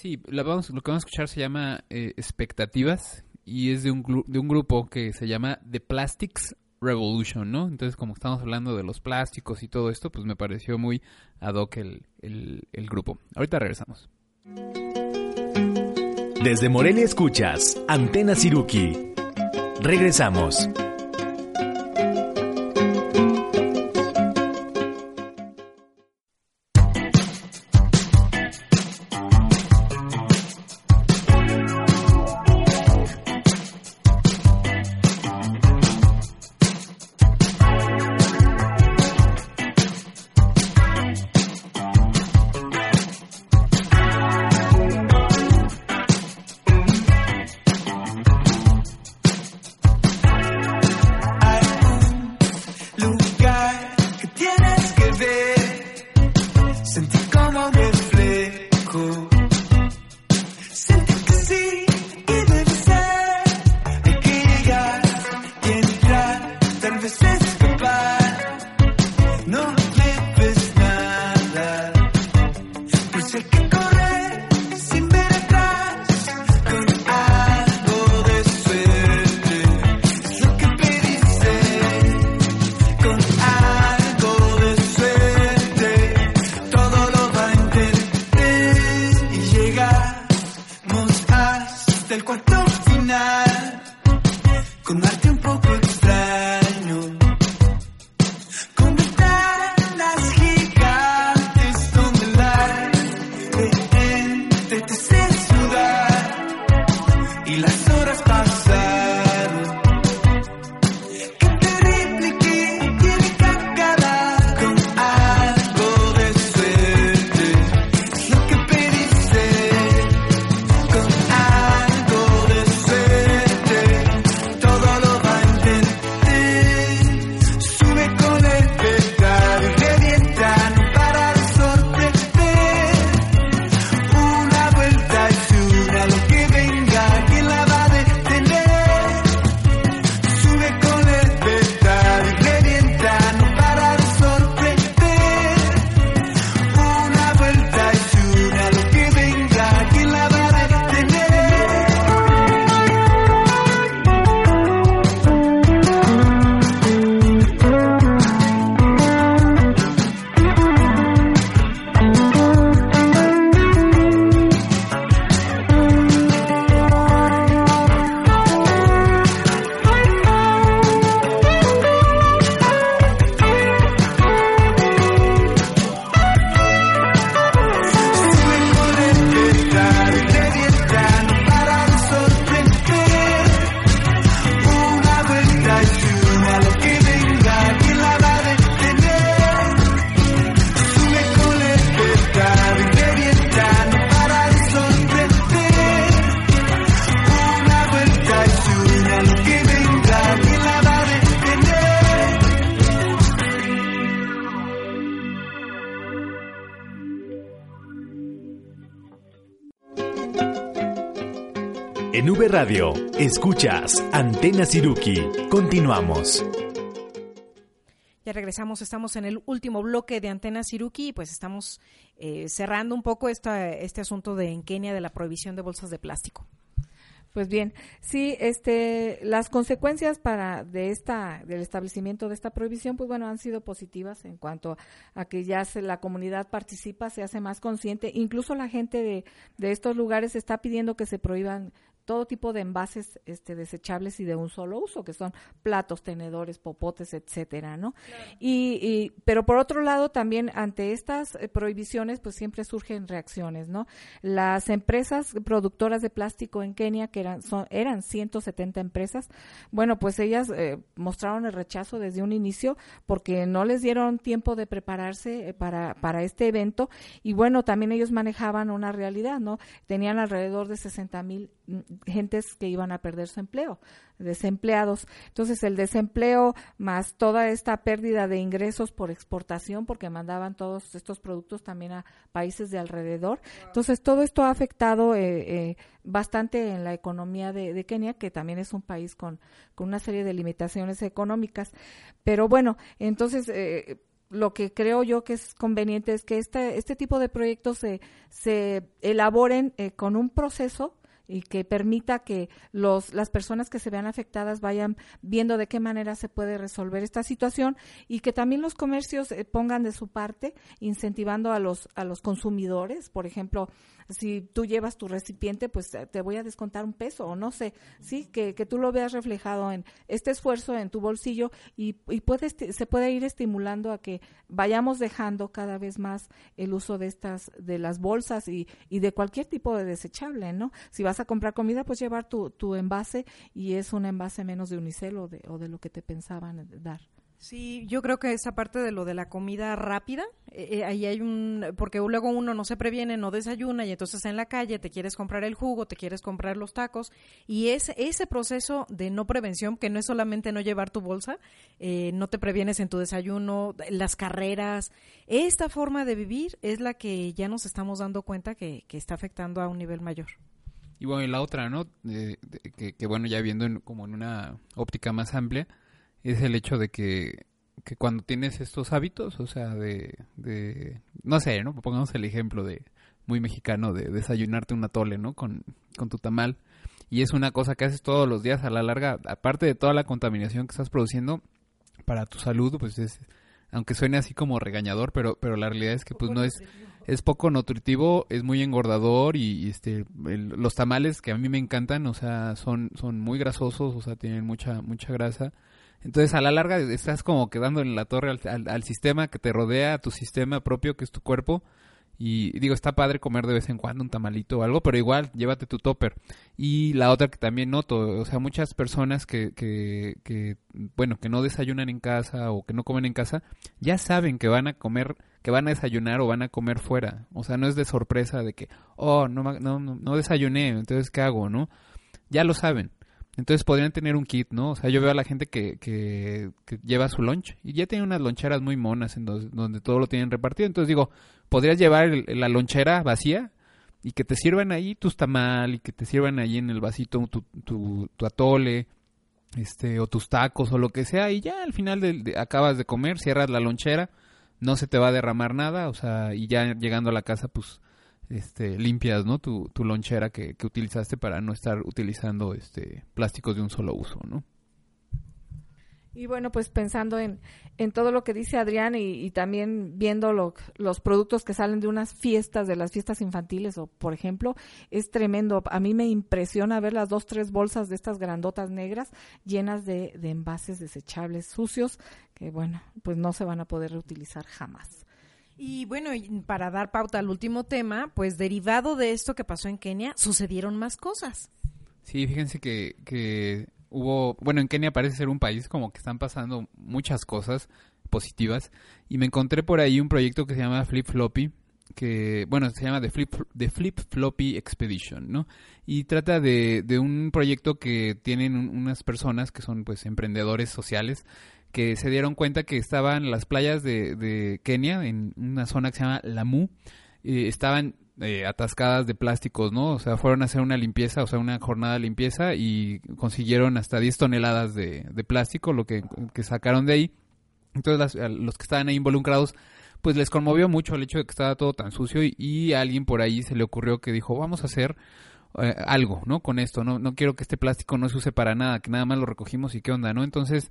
Sí, lo, que vamos a escuchar se llama eh, Expectativas y es de un, de un grupo que se llama The Plastics Revolution, ¿no? Entonces, como estamos hablando de los plásticos y todo esto, pues me pareció muy ad hoc el, el, el grupo. Ahorita regresamos. Desde Morelia escuchas Antena Siruki. Regresamos. Radio, escuchas Antena Siruki. Continuamos. Ya regresamos, estamos en el último bloque de Antena Siruki y pues estamos eh, cerrando un poco esta, este asunto de en Kenia de la prohibición de bolsas de plástico. Pues bien, sí, este, las consecuencias para de esta, del establecimiento de esta prohibición, pues bueno, han sido positivas en cuanto a que ya se, la comunidad participa, se hace más consciente, incluso la gente de, de estos lugares está pidiendo que se prohíban todo tipo de envases este, desechables y de un solo uso, que son platos, tenedores, popotes, etcétera, ¿no? Y, pero por otro lado, también ante estas eh, prohibiciones, pues siempre surgen reacciones, ¿no? Las empresas productoras de plástico en Kenia, que eran, son, eran 170 empresas, bueno, pues ellas eh, mostraron el rechazo desde un inicio porque no les dieron tiempo de prepararse eh, para, para este evento y bueno, también ellos manejaban una realidad, ¿no? Tenían alrededor de 60 mil gentes que iban a perder su empleo, desempleados. Entonces, el desempleo más toda esta pérdida de ingresos por exportación, porque mandaban todos estos productos también a países de alrededor. Entonces, todo esto ha afectado eh, eh, bastante en la economía de, Kenia, que también es un país con, con una serie de limitaciones económicas. Pero bueno, entonces... Eh, lo que creo yo que es conveniente es que este, este tipo de proyectos se, se elaboren con un proceso y que permita que los, las personas que se vean afectadas vayan viendo de qué manera se puede resolver esta situación y que también los comercios eh, pongan de su parte incentivando a los, a los consumidores, por ejemplo, si tú llevas tu recipiente, pues eh, te voy a descontar un peso o no sé, sí, que, que tú lo veas reflejado en este esfuerzo en tu bolsillo y, y se puede ir estimulando a que vayamos dejando cada vez más el uso de estas, de las bolsas y, y de cualquier tipo de desechable, ¿no? Si vas a comprar comida, pues llevar tu, tu envase y es un envase menos de unicel o de, o de lo que te pensaban dar. Sí, yo creo que esa parte de lo de la comida rápida, eh, eh, ahí hay un, porque luego uno no se previene, no desayuna y entonces en la calle te quieres comprar el jugo, te quieres comprar los tacos y es ese proceso de no prevención, que no es solamente no llevar tu bolsa, eh, no te previenes en tu desayuno, las carreras, esta forma de vivir es la que ya nos estamos dando cuenta que, que está afectando a un nivel mayor. Y bueno, y la otra, ¿no? que, que, bueno, ya viendo como en una óptica más amplia, es el hecho de que, que cuando tienes estos hábitos, o sea, de, de, no sé, ¿no? Pongamos el ejemplo de muy mexicano de desayunarte un atole, ¿no? Con, con tu tamal. Y es una cosa que haces todos los días a la larga, aparte de toda la contaminación que estás produciendo para tu salud, pues es, aunque suene así como regañador, pero, pero la realidad es que pues no es, es poco nutritivo, es muy engordador y, este, los tamales que a mí me encantan, o sea, son, son muy grasosos, o sea, tienen mucha, mucha grasa entonces, a la larga, estás como quedando en la torre al, sistema que te rodea, a tu sistema propio, que es tu cuerpo. Y digo, está padre comer de vez en cuando un tamalito o algo, pero igual, llévate tu topper. Y la otra que también noto, o sea, muchas personas que, que, que, bueno, que no desayunan en casa o que no comen en casa, ya saben que van a comer, que van a desayunar o van a comer fuera. O sea, no es de sorpresa de que, oh, no, no, no desayuné, entonces, ¿qué hago, no? Ya lo saben. Entonces podrían tener un kit, ¿no? O sea, yo veo a la gente que, que, lleva su lunch y ya tiene unas loncheras muy monas en donde, todo lo tienen repartido. Entonces digo, podrías llevar la lonchera vacía y que te sirvan ahí tus tamal y que te sirvan ahí en el vasito tu, tu, atole este o tus tacos o lo que sea y ya al final acabas de comer, cierras la lonchera, no se te va a derramar nada, o sea, y ya llegando a la casa pues este, limpias, ¿no? Tu, tu lonchera que, utilizaste para no estar utilizando este, plásticos de un solo uso, ¿no? Y bueno, pues pensando en, todo lo que dice Adrián y, también viendo los productos que salen de unas fiestas, de las fiestas infantiles, o por ejemplo, es tremendo. A mí me impresiona ver las dos, tres bolsas de estas grandotas negras llenas de, de envases desechables sucios que, bueno, pues no se van a poder reutilizar jamás. Y bueno, para dar pauta al último tema, pues derivado de esto que pasó en Kenia, sucedieron más cosas. Sí, fíjense que, que hubo, bueno, en Kenia parece ser un país como que están pasando muchas cosas positivas y me encontré por ahí un proyecto que se llama Flip Floppy, que, bueno, se llama The Flip, The Flip Floppy Expedition, ¿no? Y trata de, de un proyecto que tienen unas personas que son pues emprendedores sociales que se dieron cuenta que estaban las playas de, de Kenia, en una zona que se llama Lamu, eh, estaban eh, atascadas de plásticos, ¿no? O sea, fueron a hacer una limpieza, o sea, una jornada de limpieza y consiguieron hasta 10 toneladas de, de plástico, lo que, que, sacaron de ahí. Entonces, los que estaban ahí involucrados, pues les conmovió mucho el hecho de que estaba todo tan sucio y, alguien por ahí se le ocurrió que dijo, vamos a hacer eh, algo, ¿no? Con esto, ¿no? No quiero que este plástico no se use para nada, que nada más lo recogimos y qué onda, ¿no? Entonces,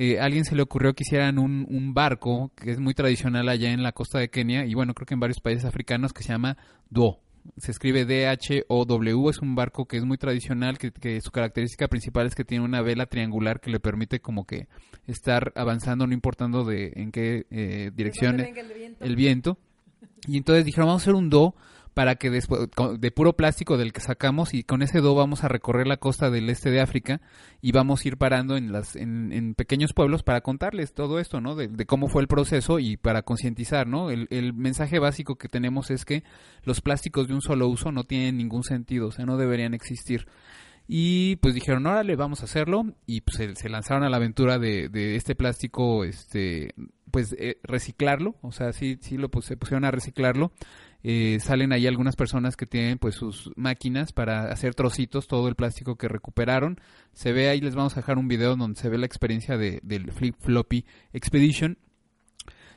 eh, alguien se le ocurrió que hicieran un, un, barco que es muy tradicional allá en la costa de Kenia y bueno, creo que en varios países africanos que se llama Duo. Se escribe D-H-O-W, es un barco que es muy tradicional, que, que, su característica principal es que tiene una vela triangular que le permite como que estar avanzando, no importando de en qué eh, dirección el viento. el viento. Y entonces dijeron, vamos a hacer un Do para que después, de puro plástico del que sacamos y con ese do vamos a recorrer la costa del este de África y vamos a ir parando en, las, en, pequeños pueblos para contarles todo esto, ¿no? De, cómo fue el proceso y para concientizar, ¿no? El, el, mensaje básico que tenemos es que los plásticos de un solo uso no tienen ningún sentido, o sea, no deberían existir. Y pues dijeron, órale, vamos a hacerlo. Y pues se, lanzaron a la aventura de, de este plástico, este, pues eh, reciclarlo. O sea, sí, sí lo, pues, se pusieron a reciclarlo. Eh, salen ahí algunas personas que tienen pues sus máquinas para hacer trocitos todo el plástico que recuperaron. Se ve ahí, les vamos a dejar un video donde se ve la experiencia de, del Flip Floppy Expedition.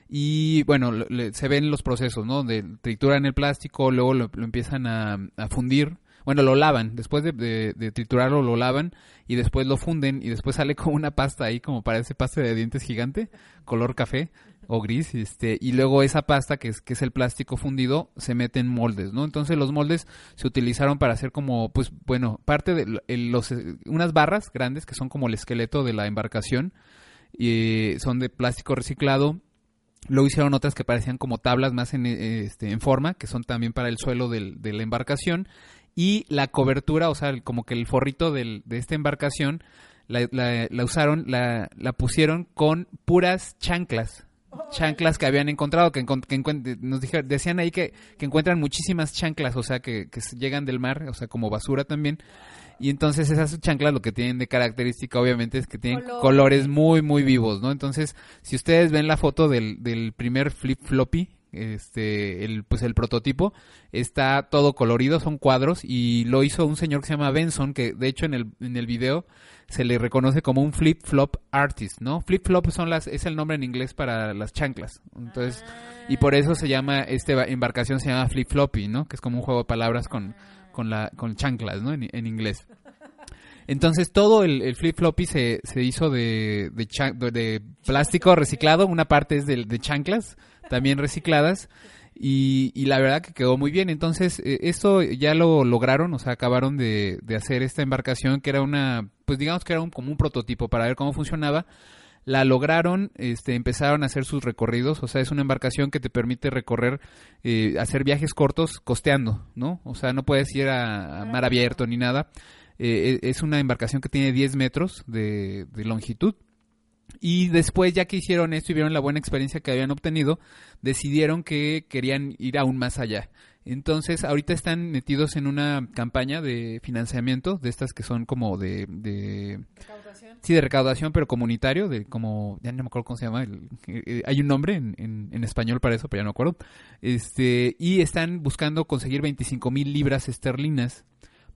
Y bueno, se ven los procesos, ¿no? De trituran el plástico, luego lo, empiezan a, a fundir bueno, lo lavan, después de, triturarlo lo lavan y después lo funden y después sale como una pasta ahí, como parece pasta de dientes gigante, color café o gris, este, y luego esa pasta que es, que es el plástico fundido se mete en moldes, ¿no? Entonces los moldes se utilizaron para hacer como, pues, bueno, parte de los, unas barras grandes que son como el esqueleto de la embarcación, y son de plástico reciclado, Luego hicieron otras que parecían como tablas más en, este, en forma, que son también para el suelo del, de la embarcación y la cobertura, o sea, como que el forrito del, de esta embarcación, la, usaron, la, pusieron con puras chanclas. Chanclas que habían encontrado, que, que nos dijeron, decían ahí que, que, encuentran muchísimas chanclas, o sea, que, que llegan del mar, o sea, como basura también. Y entonces esas chanclas lo que tienen de característica obviamente es que tienen colores muy, muy vivos, ¿no? Entonces, si ustedes ven la foto del, del primer flip floppy este el pues el prototipo está todo colorido son cuadros y lo hizo un señor que se llama Benson que de hecho en el en el video se le reconoce como un flip flop artist no flip flop son las es el nombre en inglés para las chanclas. Entonces y por eso se llama esta embarcación se llama flip floppy no que es como un juego de palabras con con la con chanclas no en, inglés. Entonces todo el, flip floppy se, se hizo de, de, de, plástico reciclado, una parte es de, de chanclas también recicladas. Y, y, la verdad que quedó muy bien. Entonces, eh, esto ya lo lograron, o sea, acabaron de, de, hacer esta embarcación que era una, pues digamos que era un, como un prototipo para ver cómo funcionaba. La lograron, este, empezaron a hacer sus recorridos, o sea, es una embarcación que te permite recorrer, eh, hacer viajes cortos costeando, ¿no? O sea, no puedes ir a, mar abierto ni nada. Eh, e, es una embarcación que tiene 10 metros de, de longitud y después, ya que hicieron esto y vieron la buena experiencia que habían obtenido, decidieron que querían ir aún más allá. Entonces, ahorita están metidos en una campaña de financiamiento, de estas que son como de... de ¿Recaudación? Sí, de recaudación, pero comunitario, de como... Ya no me acuerdo cómo se llama. Eh, hay un nombre en, en, español para eso, pero ya no me acuerdo. Este, y están buscando conseguir 25 mil libras esterlinas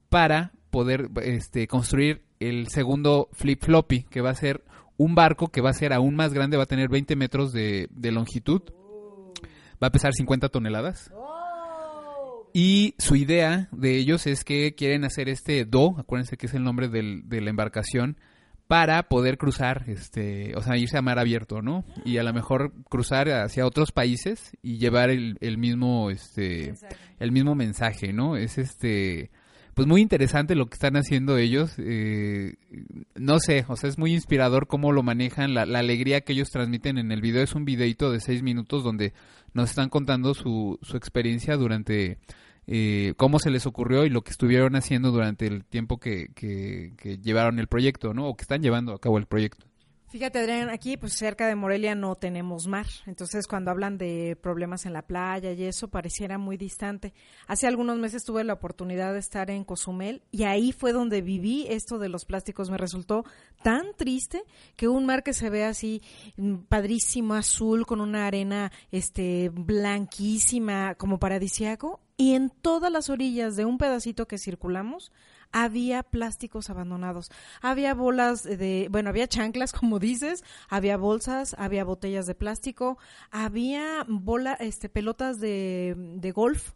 para poder este, construir el segundo flip floppy, que va a ser un barco que va a ser aún más grande, va a tener 20 metros de, longitud, va a pesar 50 toneladas. Y su idea de ellos es que quieren hacer este do, acuérdense que es el nombre del, de la embarcación, para poder cruzar, este, o sea, irse a mar abierto, ¿no? Y a lo mejor cruzar hacia otros países y llevar el, el mismo, este, el mismo mensaje, ¿no? Es este, pues muy interesante lo que están haciendo ellos. Eh, no sé, o sea, es muy inspirador cómo lo manejan, la, alegría que ellos transmiten en el video. Es un videito de seis minutos donde nos están contando su, su experiencia durante eh, cómo se les ocurrió y lo que estuvieron haciendo durante el tiempo que, que, que llevaron el proyecto, ¿no? O que están llevando a cabo el proyecto. Fíjate, Adrián, aquí pues cerca de Morelia no tenemos mar, entonces cuando hablan de problemas en la playa y eso pareciera muy distante. Hace algunos meses tuve la oportunidad de estar en Cozumel y ahí fue donde viví esto de los plásticos. Me resultó tan triste que un mar que se ve así mm, padrísimo, azul, con una arena este blanquísima, como paradisiaco, y en todas las orillas de un pedacito que circulamos había plásticos abandonados. Había bolas de, bueno, había chanclas, como dices, había bolsas, había botellas de plástico, había bola, este, pelotas de, de golf.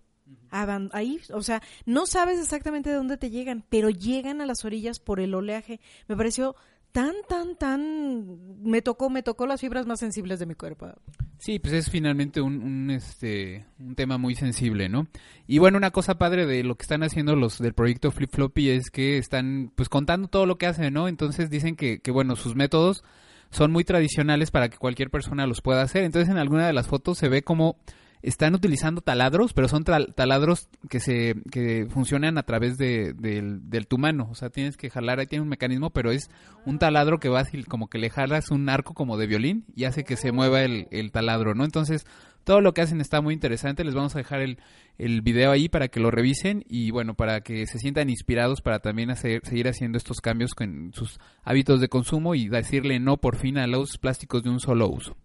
Ahí, o sea, no sabes exactamente de dónde te llegan, pero llegan a las orillas por el oleaje. Me pareció tan, tan, tan, me tocó, me tocó las fibras más sensibles de mi cuerpo. Sí, pues es finalmente un, este, un tema muy sensible, ¿no? Y bueno, una cosa padre de lo que están haciendo los del proyecto Flip Floppy es que están, pues, contando todo lo que hacen, ¿no? Entonces dicen que, que bueno, sus métodos son muy tradicionales para que cualquier persona los pueda hacer. Entonces en alguna de las fotos se ve como están utilizando taladros, pero son taladros que se que funcionan a través de, del, tu mano. O sea, tienes que jalar, ahí tiene un mecanismo, pero es un taladro que vas y como que le jalas un arco como de violín y hace que se mueva el, el taladro, ¿no? Entonces, todo lo que hacen está muy interesante. Les vamos a dejar el, el video ahí para que lo revisen y bueno, para que se sientan inspirados para también hacer, seguir haciendo estos cambios con sus hábitos de consumo y decirle no por fin a los plásticos de un solo uso.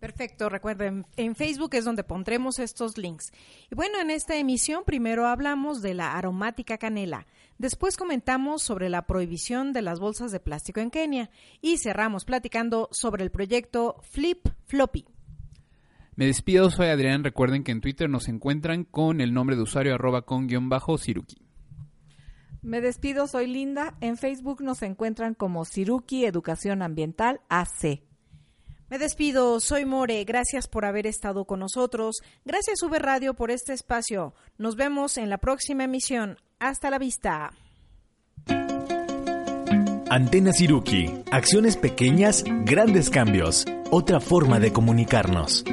Perfecto, recuerden, en Facebook es donde pondremos estos links. Y bueno, en esta emisión primero hablamos de la aromática canela, después comentamos sobre la prohibición de las bolsas de plástico en Kenia y cerramos platicando sobre el proyecto Flip Floppy. Me despido, soy Adrián, recuerden que en Twitter nos encuentran con el nombre de usuario arroba con guion bajo Siruki. Me despido, soy Linda, en Facebook nos encuentran como Siruki Educación Ambiental AC. Me despido, soy More, gracias por haber estado con nosotros, gracias V Radio por este espacio. Nos vemos en la próxima emisión. Hasta la vista. Antena Siruki, acciones pequeñas, grandes cambios, otra forma de comunicarnos.